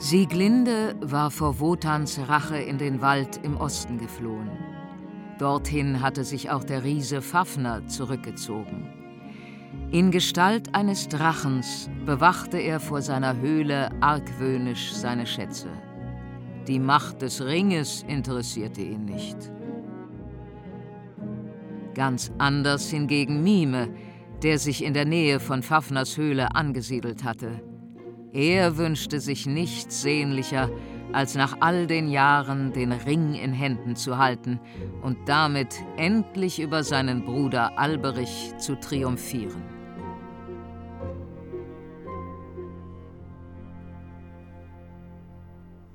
Sieglinde war vor Wotans Rache in den Wald im Osten geflohen. Dorthin hatte sich auch der Riese Fafner zurückgezogen. In Gestalt eines Drachens bewachte er vor seiner Höhle argwöhnisch seine Schätze. Die Macht des Ringes interessierte ihn nicht. Ganz anders hingegen Mime, der sich in der Nähe von Fafners Höhle angesiedelt hatte. Er wünschte sich nichts sehnlicher, als nach all den Jahren den Ring in Händen zu halten und damit endlich über seinen Bruder Alberich zu triumphieren.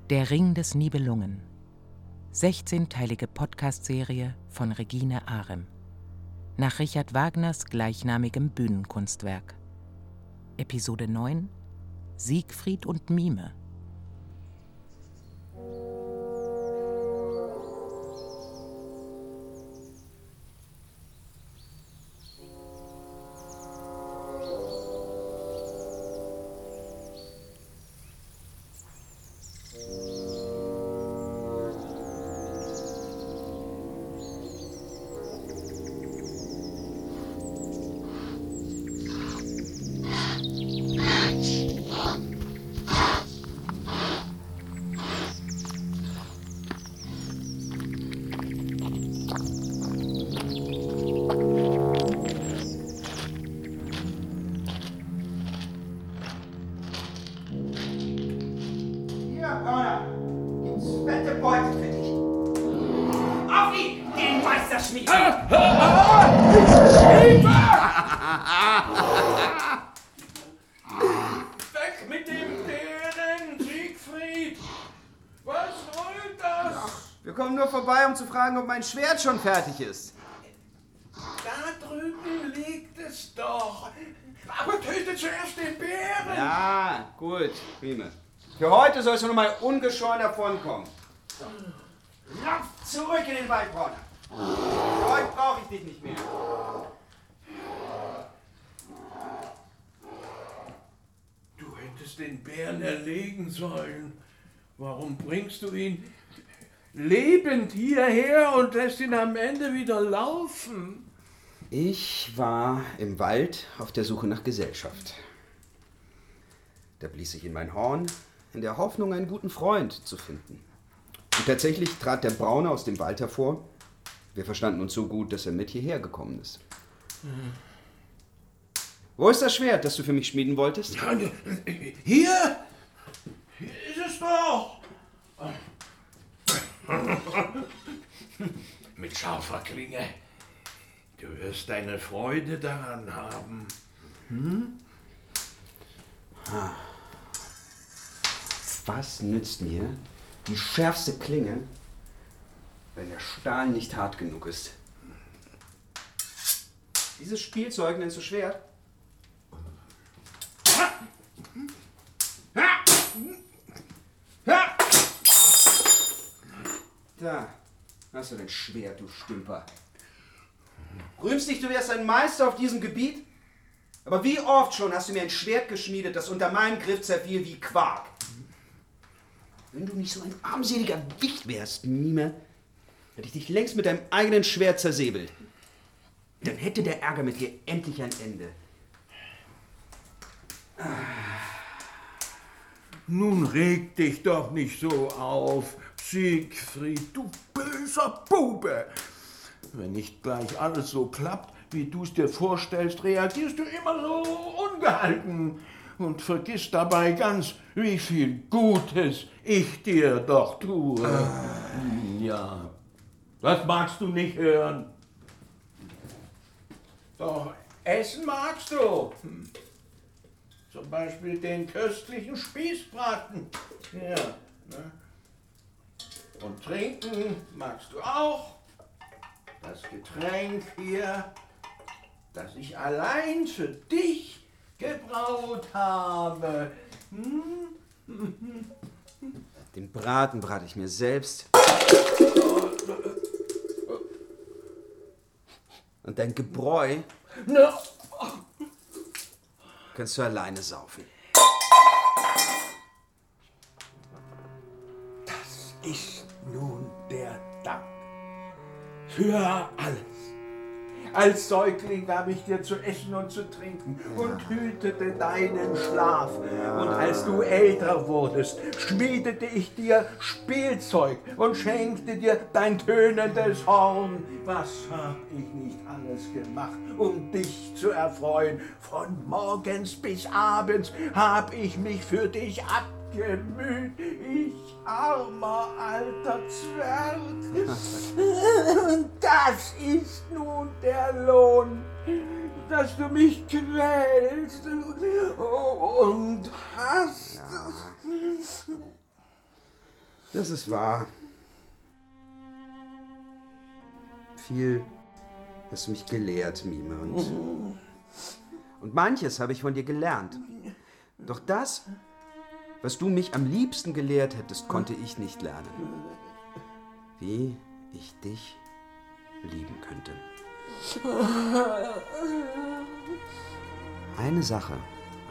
Der Ring des Nibelungen. 16-teilige Podcast-Serie von Regine Arem. Nach Richard Wagners gleichnamigem Bühnenkunstwerk. Episode 9 Siegfried und Mime. Fragen, ob mein Schwert schon fertig ist. Da drüben liegt es doch. Aber tötet zuerst den Bären. Ja, gut, prima. Für heute sollst du nur mal ungeschoren davonkommen. So. Lauf zurück in den Wald, Brauner. Für heute brauche ich dich nicht mehr. Du hättest den Bären erlegen sollen. Warum bringst du ihn lebend hierher und lässt ihn am Ende wieder laufen. Ich war im Wald auf der Suche nach Gesellschaft. Da blies ich in mein Horn, in der Hoffnung, einen guten Freund zu finden. Und tatsächlich trat der Braune aus dem Wald hervor. Wir verstanden uns so gut, dass er mit hierher gekommen ist. Mhm. Wo ist das Schwert, das du für mich schmieden wolltest? Hier? Hier ist es doch. Mit scharfer Klinge. Du wirst deine Freude daran haben. Hm? Was nützt mir die schärfste Klinge, wenn der Stahl nicht hart genug ist? Dieses Spielzeug nennst du Schwert? Da, hast du dein Schwert, du Stümper. Rühmst dich, du wärst ein Meister auf diesem Gebiet? Aber wie oft schon hast du mir ein Schwert geschmiedet, das unter meinem Griff zerfiel wie Quark? Wenn du nicht so ein armseliger Wicht wärst, Mime, hätte ich dich längst mit deinem eigenen Schwert zersäbelt. Dann hätte der Ärger mit dir endlich ein Ende. Nun reg dich doch nicht so auf. Siegfried, du böser Bube! Wenn nicht gleich alles so klappt, wie du es dir vorstellst, reagierst du immer so ungehalten und vergisst dabei ganz, wie viel Gutes ich dir doch tue. Ah. Ja, das magst du nicht hören. Doch essen magst du. Zum Beispiel den köstlichen Spießbraten. Ja, ne? Und trinken magst du auch. Das Getränk hier, das ich allein für dich gebraut habe. Hm? Den Braten brate ich mir selbst. Und dein Gebräu kannst du alleine saufen. Für alles. Als Säugling gab ich dir zu essen und zu trinken und hütete deinen Schlaf. Und als du älter wurdest, schmiedete ich dir Spielzeug und schenkte dir dein tönendes Horn. Was hab ich nicht alles gemacht, um dich zu erfreuen? Von morgens bis abends hab ich mich für dich abgemüht. Ich armer alter Zwerg. Und das ist nun der Lohn, dass du mich quälst und hast. Das ist wahr. Viel hast du mich gelehrt, Mime. Und, und manches habe ich von dir gelernt. Doch das, was du mich am liebsten gelehrt hättest, konnte ich nicht lernen. Wie ich dich lieben könnte. Eine Sache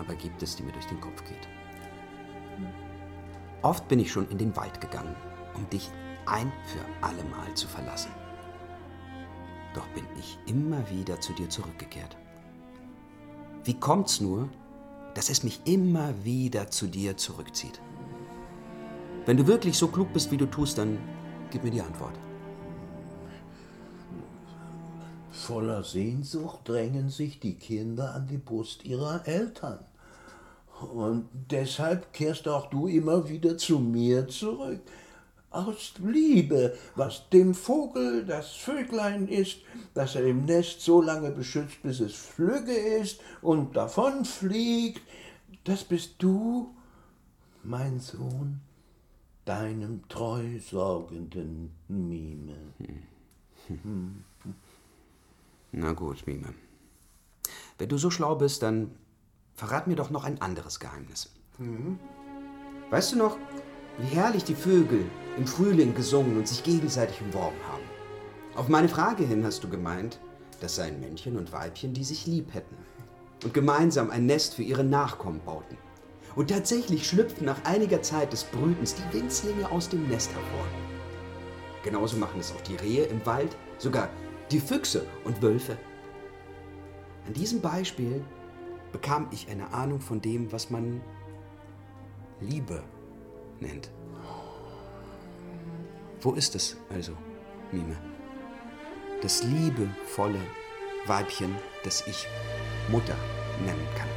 aber gibt es, die mir durch den Kopf geht. Oft bin ich schon in den Wald gegangen, um dich ein für allemal zu verlassen. Doch bin ich immer wieder zu dir zurückgekehrt. Wie kommt's nur, dass es mich immer wieder zu dir zurückzieht? Wenn du wirklich so klug bist, wie du tust, dann gib mir die Antwort. Voller Sehnsucht drängen sich die Kinder an die Brust ihrer Eltern. Und deshalb kehrst auch du immer wieder zu mir zurück. Aus Liebe, was dem Vogel das Vöglein ist, das er im Nest so lange beschützt, bis es flügge ist und davonfliegt, das bist du, mein Sohn, deinem treu sorgenden Mime. Na gut, Mime. Wenn du so schlau bist, dann verrat mir doch noch ein anderes Geheimnis. Weißt du noch, wie herrlich die Vögel im Frühling gesungen und sich gegenseitig umworben haben? Auf meine Frage hin hast du gemeint, das seien Männchen und Weibchen, die sich lieb hätten und gemeinsam ein Nest für ihre Nachkommen bauten. Und tatsächlich schlüpften nach einiger Zeit des Brütens die Winzlinge aus dem Nest hervor. Genauso machen es auch die Rehe im Wald, sogar die Füchse und Wölfe. An diesem Beispiel bekam ich eine Ahnung von dem, was man Liebe nennt. Wo ist es also, Mime? Das liebevolle Weibchen, das ich Mutter nennen kann.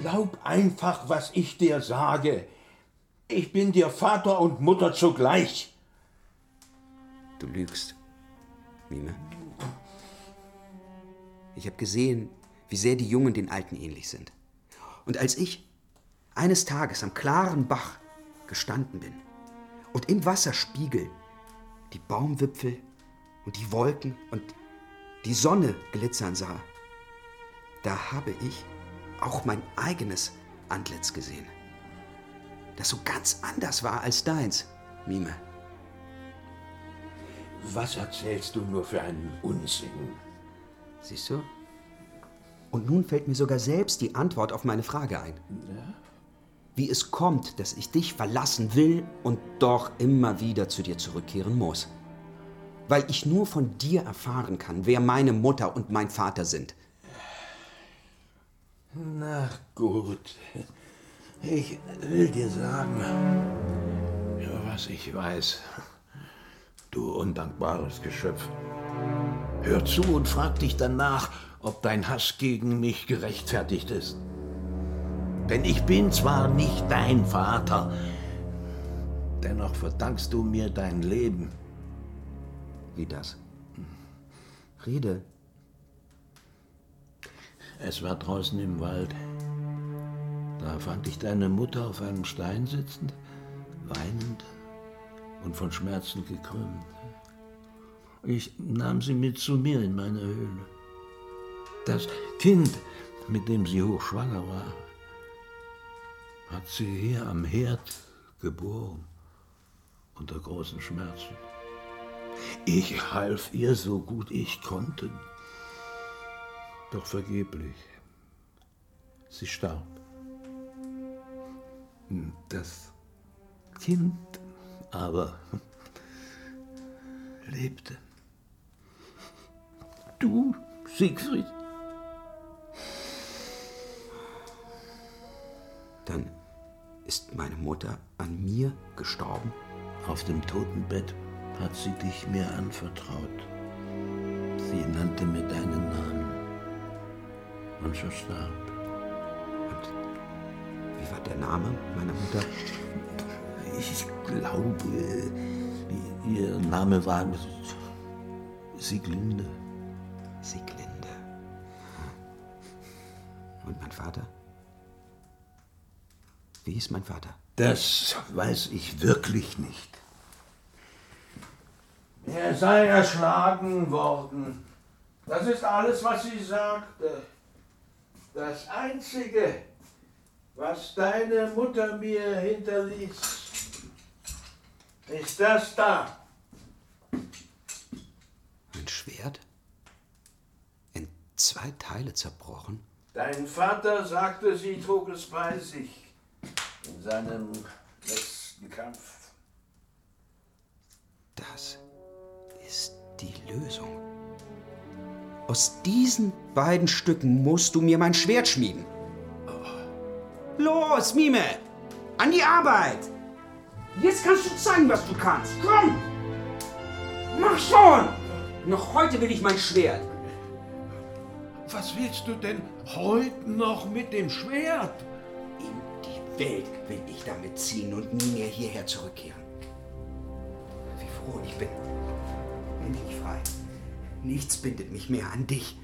Glaub einfach, was ich dir sage. Ich bin dir Vater und Mutter zugleich. Du lügst, Mime. Ich habe gesehen, wie sehr die Jungen den Alten ähnlich sind. Und als ich eines Tages am klaren Bach gestanden bin und im Wasserspiegel die Baumwipfel und die Wolken und die Sonne glitzern sah, da habe ich auch mein eigenes Antlitz gesehen, das so ganz anders war als deins, Mime. Was erzählst du nur für einen Unsinn? Siehst du? Und nun fällt mir sogar selbst die Antwort auf meine Frage ein. Wie es kommt, dass ich dich verlassen will und doch immer wieder zu dir zurückkehren muss. Weil ich nur von dir erfahren kann, wer meine Mutter und mein Vater sind. Na gut. Ich will dir sagen, was ich weiß. Du undankbares Geschöpf. Hör zu und frag dich danach, ob dein Hass gegen mich gerechtfertigt ist. Denn ich bin zwar nicht dein Vater, dennoch verdankst du mir dein Leben. Wie das? Rede. Es war draußen im Wald. Da fand ich deine Mutter auf einem Stein sitzend, weinend und von Schmerzen gekrümmt. Ich nahm sie mit zu mir in meine Höhle. Das Kind, mit dem sie hochschwanger war, hat sie hier am Herd geboren, unter großen Schmerzen. Ich half ihr so gut ich konnte, doch vergeblich. Sie starb. Das Kind aber lebte. Du, Siegfried? Dann ist meine Mutter an mir gestorben? Auf dem Totenbett hat sie dich mir anvertraut. Sie nannte mir deinen Namen. Und so starb. Und wie war der Name meiner Mutter? Ich glaube, ihr Name war Sieglinde. Sieglinde. Und mein Vater? Wie hieß mein Vater? Das weiß ich wirklich nicht. Er sei erschlagen worden. Das ist alles, was sie sagte. Das Einzige, was deine Mutter mir hinterließ, ist das da. Ein Schwert? In zwei Teile zerbrochen? Dein Vater sagte, sie trug es bei sich in seinem letzten Kampf. Das ist die Lösung. Aus diesen beiden Stücken musst du mir mein Schwert schmieden. Los, Mime! An die Arbeit! Jetzt kannst du zeigen, was du kannst. Komm! Mach schon! Noch heute will ich mein Schwert. Was willst du denn heute noch mit dem Schwert? Welt will ich damit ziehen und nie mehr hierher zurückkehren. Wie froh ich bin. Endlich frei. Nichts bindet mich mehr an dich.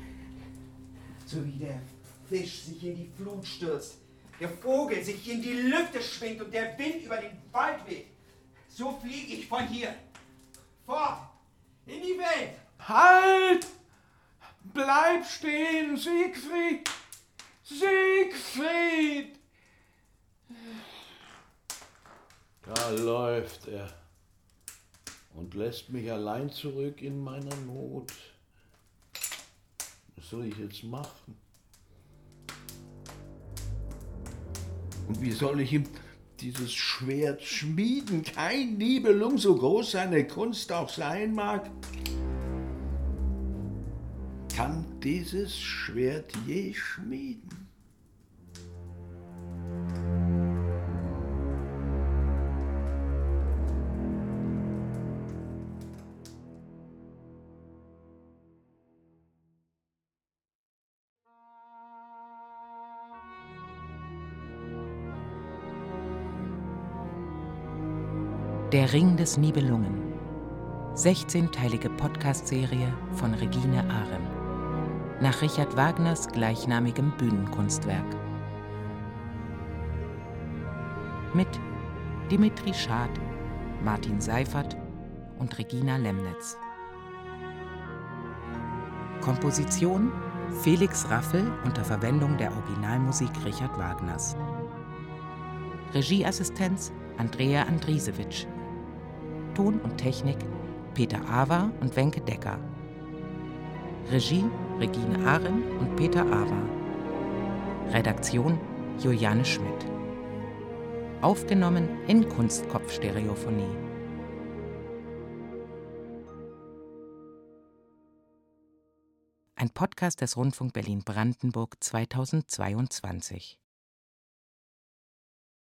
So wie der Fisch sich in die Flut stürzt, der Vogel sich in die Lüfte schwingt und der Wind über den Wald weht. So fliege ich von hier. Fort! In die Welt! Halt! Bleib stehen, Siegfried! Siegfried! Da läuft er und lässt mich allein zurück in meiner Not. Was soll ich jetzt machen? Und wie soll ich ihm dieses Schwert schmieden? Kein Nibelung, so groß seine Kunst auch sein mag, kann dieses Schwert je schmieden. Ring des Nibelungen. 16-teilige Podcast-Serie von Regine Arem. Nach Richard Wagners gleichnamigem Bühnenkunstwerk. Mit Dimitri Schad, Martin Seifert und Regina Lemnitz. Komposition Felix Raffel unter Verwendung der Originalmusik Richard Wagners. Regieassistenz Andrea Andrisewitsch. Ton und Technik Peter Awa und Wenke Decker. Regie Regine Ahren und Peter Awa. Redaktion Juliane Schmidt. Aufgenommen in Kunstkopfstereophonie. Ein Podcast des Rundfunk Berlin-Brandenburg 2022.